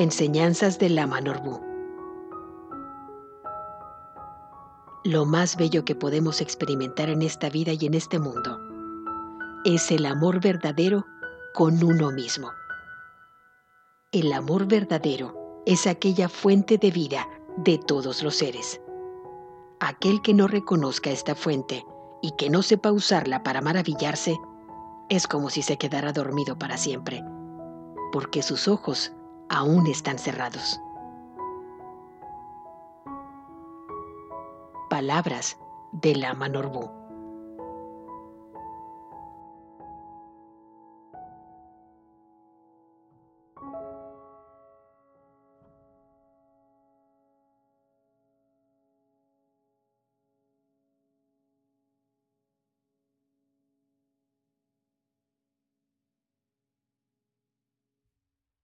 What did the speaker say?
Enseñanzas de Lama Norbu. Lo más bello que podemos experimentar en esta vida y en este mundo es el amor verdadero con uno mismo. El amor verdadero es aquella fuente de vida de todos los seres. Aquel que no reconozca esta fuente y que no sepa usarla para maravillarse, es como si se quedara dormido para siempre, porque sus ojos aún están cerrados. Palabras de Lama Norbu.